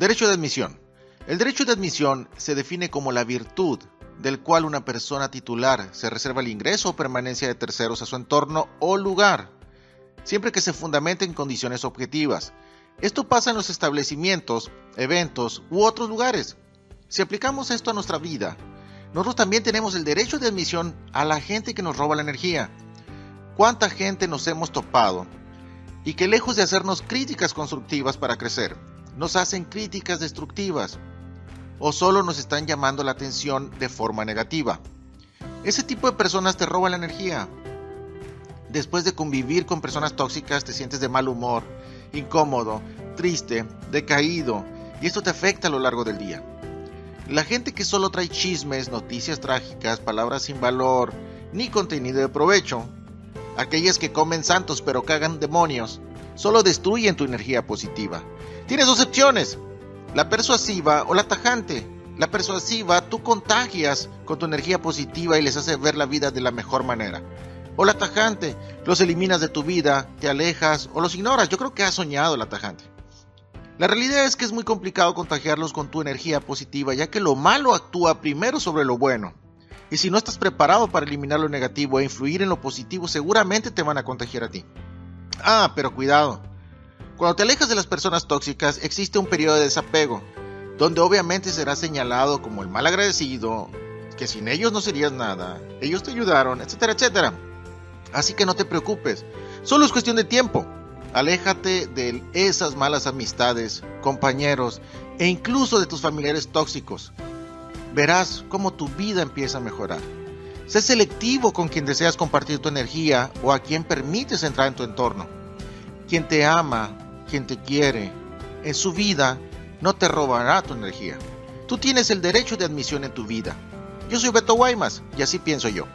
Derecho de admisión. El derecho de admisión se define como la virtud del cual una persona titular se reserva el ingreso o permanencia de terceros a su entorno o lugar, siempre que se fundamente en condiciones objetivas. Esto pasa en los establecimientos, eventos u otros lugares. Si aplicamos esto a nuestra vida, nosotros también tenemos el derecho de admisión a la gente que nos roba la energía. ¿Cuánta gente nos hemos topado y que lejos de hacernos críticas constructivas para crecer, nos hacen críticas destructivas o solo nos están llamando la atención de forma negativa. Ese tipo de personas te roban la energía. Después de convivir con personas tóxicas te sientes de mal humor, incómodo, triste, decaído y esto te afecta a lo largo del día. La gente que solo trae chismes, noticias trágicas, palabras sin valor, ni contenido de provecho, aquellas que comen santos pero cagan demonios, solo destruyen tu energía positiva. Tienes dos opciones, la persuasiva o la tajante. La persuasiva tú contagias con tu energía positiva y les haces ver la vida de la mejor manera. O la tajante, los eliminas de tu vida, te alejas o los ignoras. Yo creo que has soñado la tajante. La realidad es que es muy complicado contagiarlos con tu energía positiva, ya que lo malo actúa primero sobre lo bueno. Y si no estás preparado para eliminar lo negativo e influir en lo positivo, seguramente te van a contagiar a ti. Ah, pero cuidado. Cuando te alejas de las personas tóxicas existe un periodo de desapego, donde obviamente serás señalado como el mal agradecido, que sin ellos no serías nada, ellos te ayudaron, etcétera, etcétera. Así que no te preocupes, solo es cuestión de tiempo. Aléjate de esas malas amistades, compañeros e incluso de tus familiares tóxicos. Verás cómo tu vida empieza a mejorar. Sé selectivo con quien deseas compartir tu energía o a quien permites entrar en tu entorno. Quien te ama, quien te quiere, en su vida no te robará tu energía. Tú tienes el derecho de admisión en tu vida. Yo soy Beto Guaymas y así pienso yo.